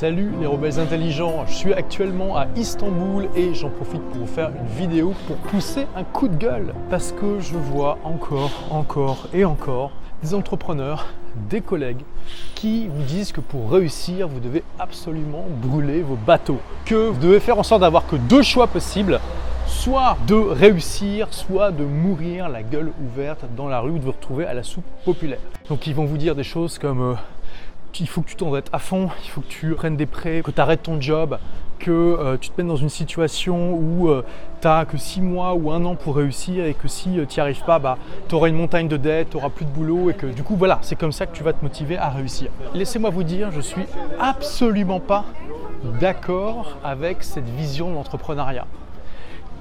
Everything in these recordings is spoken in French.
Salut les rebelles intelligents, je suis actuellement à Istanbul et j'en profite pour vous faire une vidéo pour pousser un coup de gueule. Parce que je vois encore, encore et encore des entrepreneurs, des collègues qui vous disent que pour réussir, vous devez absolument brûler vos bateaux, que vous devez faire en sorte d'avoir que deux choix possibles, soit de réussir, soit de mourir la gueule ouverte dans la rue ou de vous retrouver à la soupe populaire. Donc ils vont vous dire des choses comme euh, il faut que tu t'endettes à fond, il faut que tu prennes des prêts, que tu arrêtes ton job, que euh, tu te mettes dans une situation où euh, tu n'as que 6 mois ou un an pour réussir et que si euh, tu n'y arrives pas, bah, tu auras une montagne de dettes, tu n'auras plus de boulot et que du coup voilà, c'est comme ça que tu vas te motiver à réussir. Laissez-moi vous dire, je suis absolument pas d'accord avec cette vision de l'entrepreneuriat.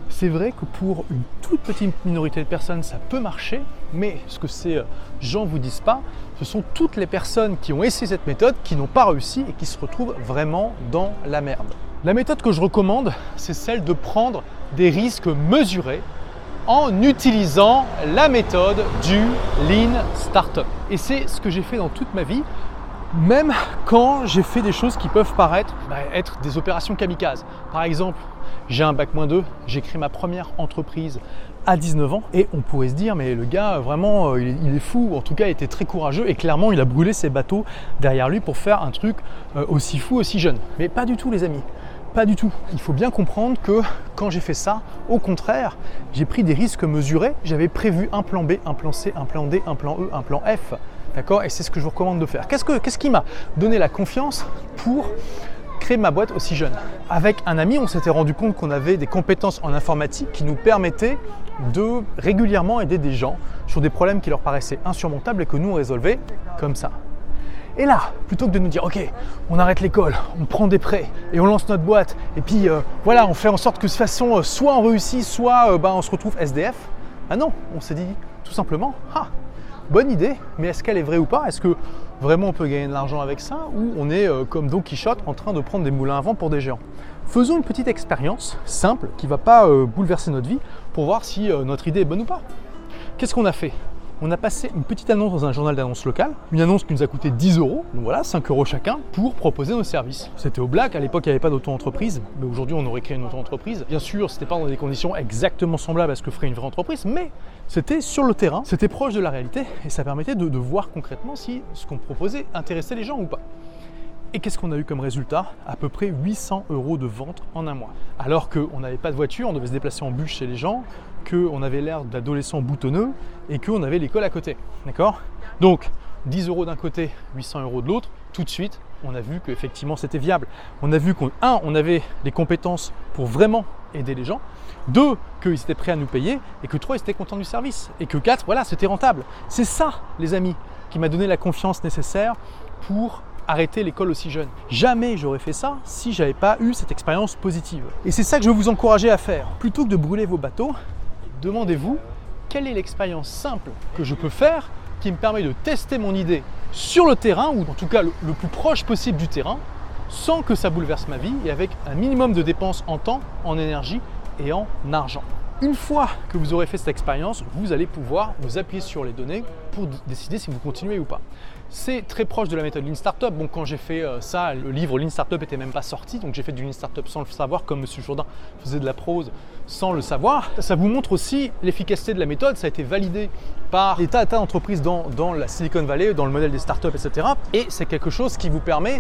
C'est vrai que pour une toute petite minorité de personnes, ça peut marcher, mais ce que ces gens ne vous disent pas, ce sont toutes les personnes qui ont essayé cette méthode, qui n'ont pas réussi et qui se retrouvent vraiment dans la merde. La méthode que je recommande, c'est celle de prendre des risques mesurés en utilisant la méthode du Lean Startup. Et c'est ce que j'ai fait dans toute ma vie, même quand j'ai fait des choses qui peuvent paraître bah, être des opérations kamikazes. Par exemple, j'ai un bac moins 2, j'ai créé ma première entreprise à 19 ans et on pourrait se dire mais le gars vraiment euh, il est, fou, en tout cas il était très courageux et clairement il a brûlé ses bateaux derrière lui pour faire un truc euh, aussi fou, aussi jeune. Mais pas du tout les amis. Pas du tout. Il faut bien comprendre que quand j'ai fait ça, au contraire, j'ai pris des risques mesurés. J'avais prévu un plan B, un plan C, un plan D, un plan E, un plan F. D'accord Et c'est ce que je vous recommande de faire. Qu'est-ce, que, qu'est-ce qui m'a donné la confiance pour créer ma boîte aussi jeune? Avec un ami, on s'était rendu compte qu'on avait des compétences en informatique qui nous permettaient de régulièrement aider des gens sur des problèmes qui leur paraissaient insurmontables et que nous on résolvait comme ça. Et là, plutôt que de nous dire, ok, on arrête l'école, on prend des prêts et on lance notre boîte, et puis euh, voilà, on fait en sorte que de toute façon, euh, soit on réussit, soit euh, bah, on se retrouve SDF. Ah non, on s'est dit tout simplement, ah, bonne idée, mais est-ce qu'elle est vraie ou pas? Est-ce que vraiment on peut gagner de l'argent avec ça? Ou on est comme Don Quichotte en train de prendre des moulins à vent pour des géants? Faisons une petite expérience simple qui ne va pas bouleverser notre vie pour voir si notre idée est bonne ou pas. Qu'est-ce qu'on a fait? On a passé une petite annonce dans un journal d'annonce local, une annonce qui nous a coûté 10 euros, donc voilà, 5 euros chacun, pour proposer nos services. C'était au black, à l'époque il n'y avait pas d'auto-entreprise, mais aujourd'hui on aurait créé une auto-entreprise. Bien sûr, c'était pas dans des conditions exactement semblables à ce que ferait une vraie entreprise, mais c'était sur le terrain, c'était proche de la réalité, et ça permettait de voir concrètement si ce qu'on proposait intéressait les gens ou pas. Et qu'est-ce qu'on a eu comme résultat? À peu près 800 euros de vente en un mois. Alors qu'on n'avait pas de voiture, on devait se déplacer en bus chez les gens, qu'on avait l'air d'adolescents boutonneux et qu'on avait l'école à côté. D'accord? Donc, 10 euros d'un côté, 800 euros de l'autre, tout de suite, on a vu qu'effectivement c'était viable. On a vu qu'un, on avait les compétences pour vraiment aider les gens. Deux, qu'ils étaient prêts à nous payer. Et que trois, ils étaient contents du service. Et que quatre, voilà, c'était rentable. C'est ça, les amis, qui m'a donné la confiance nécessaire pour arrêter l'école aussi jeune. Jamais j'aurais fait ça si j'avais pas eu cette expérience positive. Et c'est ça que je veux vous encourager à faire. Plutôt que de brûler vos bateaux, demandez-vous quelle est l'expérience simple que je peux faire qui me permet de tester mon idée sur le terrain, ou en tout cas le, plus proche possible du terrain, sans que ça bouleverse ma vie et avec un minimum de dépenses en temps, en énergie et en argent. Une fois que vous aurez fait cette expérience, vous allez pouvoir vous appuyer sur les données pour décider si vous continuez ou pas. C'est très proche de la méthode Lean Startup. Bon, quand j'ai fait euh, ça, le livre Lean Startup était même pas sorti, donc j'ai fait du Lean Startup sans le savoir, comme M. Jourdain faisait de la prose sans le savoir. Ça vous montre aussi l'efficacité de la méthode. Ça a été validé par des tas, d'entreprises dans, dans la Silicon Valley, dans le modèle des startups, etc. Et c'est quelque chose qui vous permet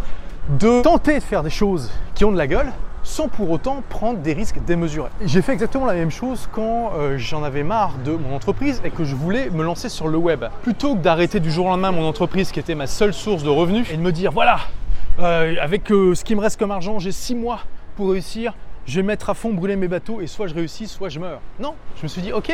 de tenter de faire des choses qui ont de la gueule, sans pour autant prendre des risques démesurés. J'ai fait exactement la même chose quand euh, j'en avais marre de mon entreprise et que je voulais me lancer sur le web. Plutôt que d'arrêter du jour au lendemain mon entreprise qui était ma seule source de revenus et de me dire voilà, euh, avec euh, ce qui me reste comme argent, j'ai six mois pour réussir, je vais mettre à fond, brûler mes bateaux et soit je réussis, soit je meurs. Non, je me suis dit ok,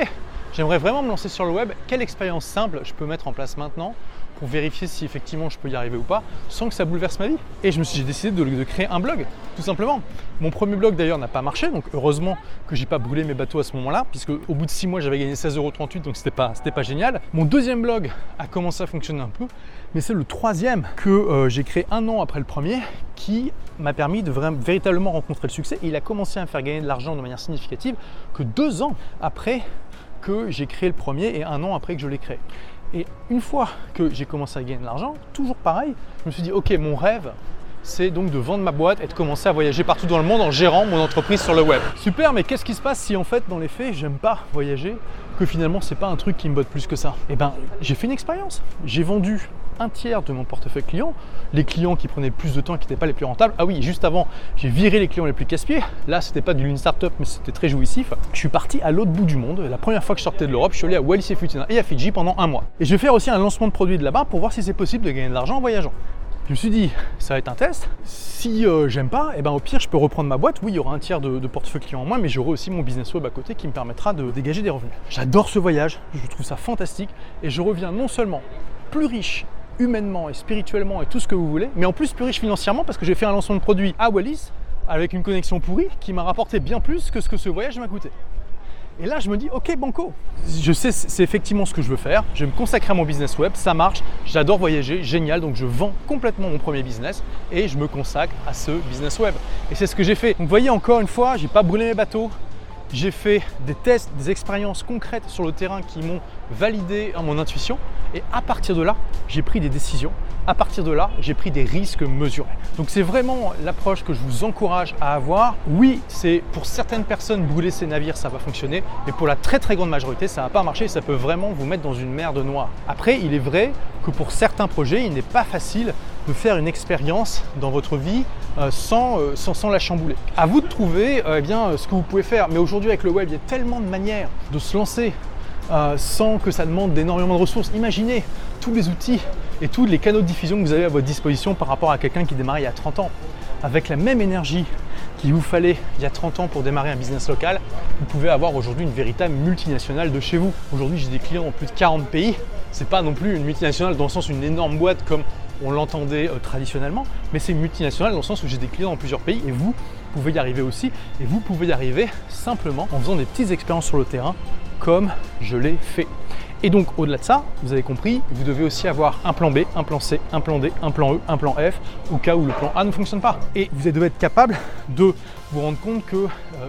j'aimerais vraiment me lancer sur le web, quelle expérience simple je peux mettre en place maintenant pour vérifier si effectivement je peux y arriver ou pas sans que ça bouleverse ma vie. Et je me suis décidé de, créer un blog, tout simplement. Mon premier blog d'ailleurs n'a pas marché, donc heureusement que j'ai pas brûlé mes bateaux à ce moment-là, puisque au bout de 6 mois j'avais gagné 16,38€, donc c'était pas, pas génial. Mon deuxième blog a commencé à fonctionner un peu, mais c'est le troisième que euh, j'ai créé un an après le premier qui m'a permis de véritablement rencontrer le succès. Il a commencé à me faire gagner de l'argent de manière significative que deux ans après que j'ai créé le premier et un an après que je l'ai créé. Et une fois que j'ai commencé à gagner de l'argent, toujours pareil, je me suis dit, ok, mon rêve, c'est donc de vendre ma boîte et de commencer à voyager partout dans le monde en gérant mon entreprise sur le web. Super, mais qu'est-ce qui se passe si en fait, dans les faits, j'aime pas voyager, que finalement c'est pas un truc qui me botte plus que ça Eh ben, j'ai fait une expérience. J'ai vendu un tiers de mon portefeuille client, les clients qui prenaient plus de temps, qui n'étaient pas les plus rentables. Ah oui, juste avant, j'ai viré les clients les plus casse-pieds. Là, c'était pas du lean startup, mais c'était très jouissif. Je suis parti à l'autre bout du monde. La première fois que je sortais de l'Europe, je suis allé à Wallis et Futuna et à Fidji pendant un mois. Et je vais faire aussi un lancement de produit de là-bas pour voir si c'est possible de gagner de l'argent en voyageant. Je me suis dit, ça va être un test. Si euh, j'aime pas, et eh ben au pire, je peux reprendre ma boîte. Oui, il y aura un tiers de, portefeuille client en moins, mais j'aurai aussi mon business web à côté qui me permettra de dégager des revenus. J'adore ce voyage, je trouve ça fantastique, et je reviens non seulement plus riche humainement et spirituellement et tout ce que vous voulez, mais en plus plus riche financièrement parce que j'ai fait un lancement de produit à Wallis avec une connexion pourrie qui m'a rapporté bien plus que ce que ce voyage m'a coûté. Et là, je me dis, ok, banco, je sais, c'est effectivement ce que je veux faire. Je vais me consacrer à mon business web, ça marche, j'adore voyager, génial. Donc, je vends complètement mon premier business et je me consacre à ce business web. Et c'est ce que j'ai fait. Vous voyez, encore une fois, j'ai pas brûlé mes bateaux. J'ai fait des tests, des expériences concrètes sur le terrain qui m'ont validé mon intuition. Et à partir de là, j'ai pris des décisions. À partir de là, j'ai pris des risques mesurés. Donc c'est vraiment l'approche que je vous encourage à avoir. Oui, c'est pour certaines personnes brûler ces navires, ça va fonctionner, mais pour la très très grande majorité, ça va pas marcher. Ça peut vraiment vous mettre dans une merde noire. Après, il est vrai que pour certains projets, il n'est pas facile de faire une expérience dans votre vie euh, sans, euh, sans, sans, la chambouler. À vous de trouver euh, eh bien, ce que vous pouvez faire. Mais aujourd'hui, avec le web, il y a tellement de manières de se lancer sans que ça demande d'énormément de ressources. Imaginez tous les outils et tous les canaux de diffusion que vous avez à votre disposition par rapport à quelqu'un qui démarrait il y a 30 ans. Avec la même énergie qu'il vous fallait il y a 30 ans pour démarrer un business local, vous pouvez avoir aujourd'hui une véritable multinationale de chez vous. Aujourd'hui, j'ai des clients dans plus de 40 pays. C'est pas non plus une multinationale dans le sens une énorme boîte comme on l'entendait euh, traditionnellement, mais c'est une multinationale dans le sens où j'ai des clients dans plusieurs pays et vous pouvez y arriver aussi. Et vous pouvez y arriver simplement en faisant des petites expériences sur le terrain comme je l'ai fait. Et donc au-delà de ça, vous avez compris, vous devez aussi avoir un plan B, un plan C, un plan D, un plan E, un plan F, au cas où le plan A ne fonctionne pas. Et vous devez être capable de vous rendre compte que euh,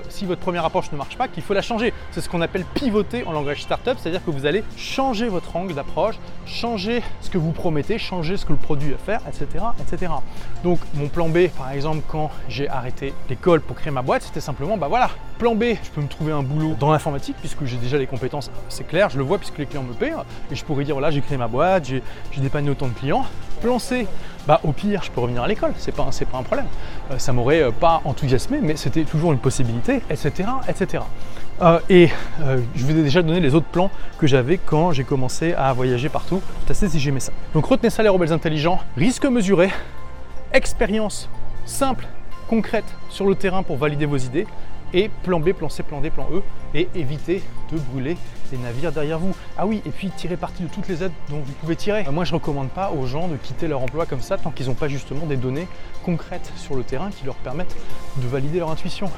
si votre première approche ne marche pas, qu'il faut la changer. C'est ce qu'on appelle pivoter en langage startup, c'est-à-dire que vous allez changer votre angle d'approche, changer ce que vous promettez, changer ce que le produit va faire, etc., etc. Donc mon plan B, par exemple, quand j'ai arrêté l'école pour créer ma boîte, c'était simplement, bah voilà, plan B, je peux me trouver un boulot dans l'informatique puisque j'ai déjà les compétences, c'est clair, je le vois puisque les clients me paient, et je pourrais dire, voilà, j'ai créé ma boîte, j'ai dépanné autant de clients. Plan bah au pire, je peux revenir à l'école, c'est pas, pas un problème. Euh, ça m'aurait euh, pas enthousiasmé, mais c'était toujours une possibilité, etc. etc. Euh, et je vous ai déjà donné les autres plans que j'avais quand j'ai commencé à voyager partout. Tout assez si j'aimais ça. Donc retenez ça les rebelles intelligents, risque mesuré, expérience simple, concrète sur le terrain pour valider vos idées, et plan B, plan C, plan D, plan E, et éviter de brûler les navires derrière vous. Ah oui, et puis tirer parti de toutes les aides dont vous pouvez tirer. Euh, moi, je recommande pas aux gens de quitter leur emploi comme ça tant qu'ils n'ont pas justement des données concrètes sur le terrain qui leur permettent de valider leur intuition.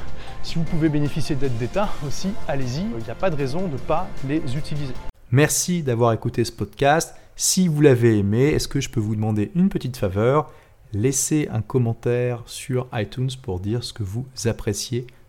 Si vous pouvez bénéficier d'aides d'État aussi, allez-y, il n'y a pas de raison de ne pas les utiliser. Merci d'avoir écouté ce podcast. Si vous l'avez aimé, est-ce que je peux vous demander une petite faveur? Laissez un commentaire sur iTunes pour dire ce que vous appréciez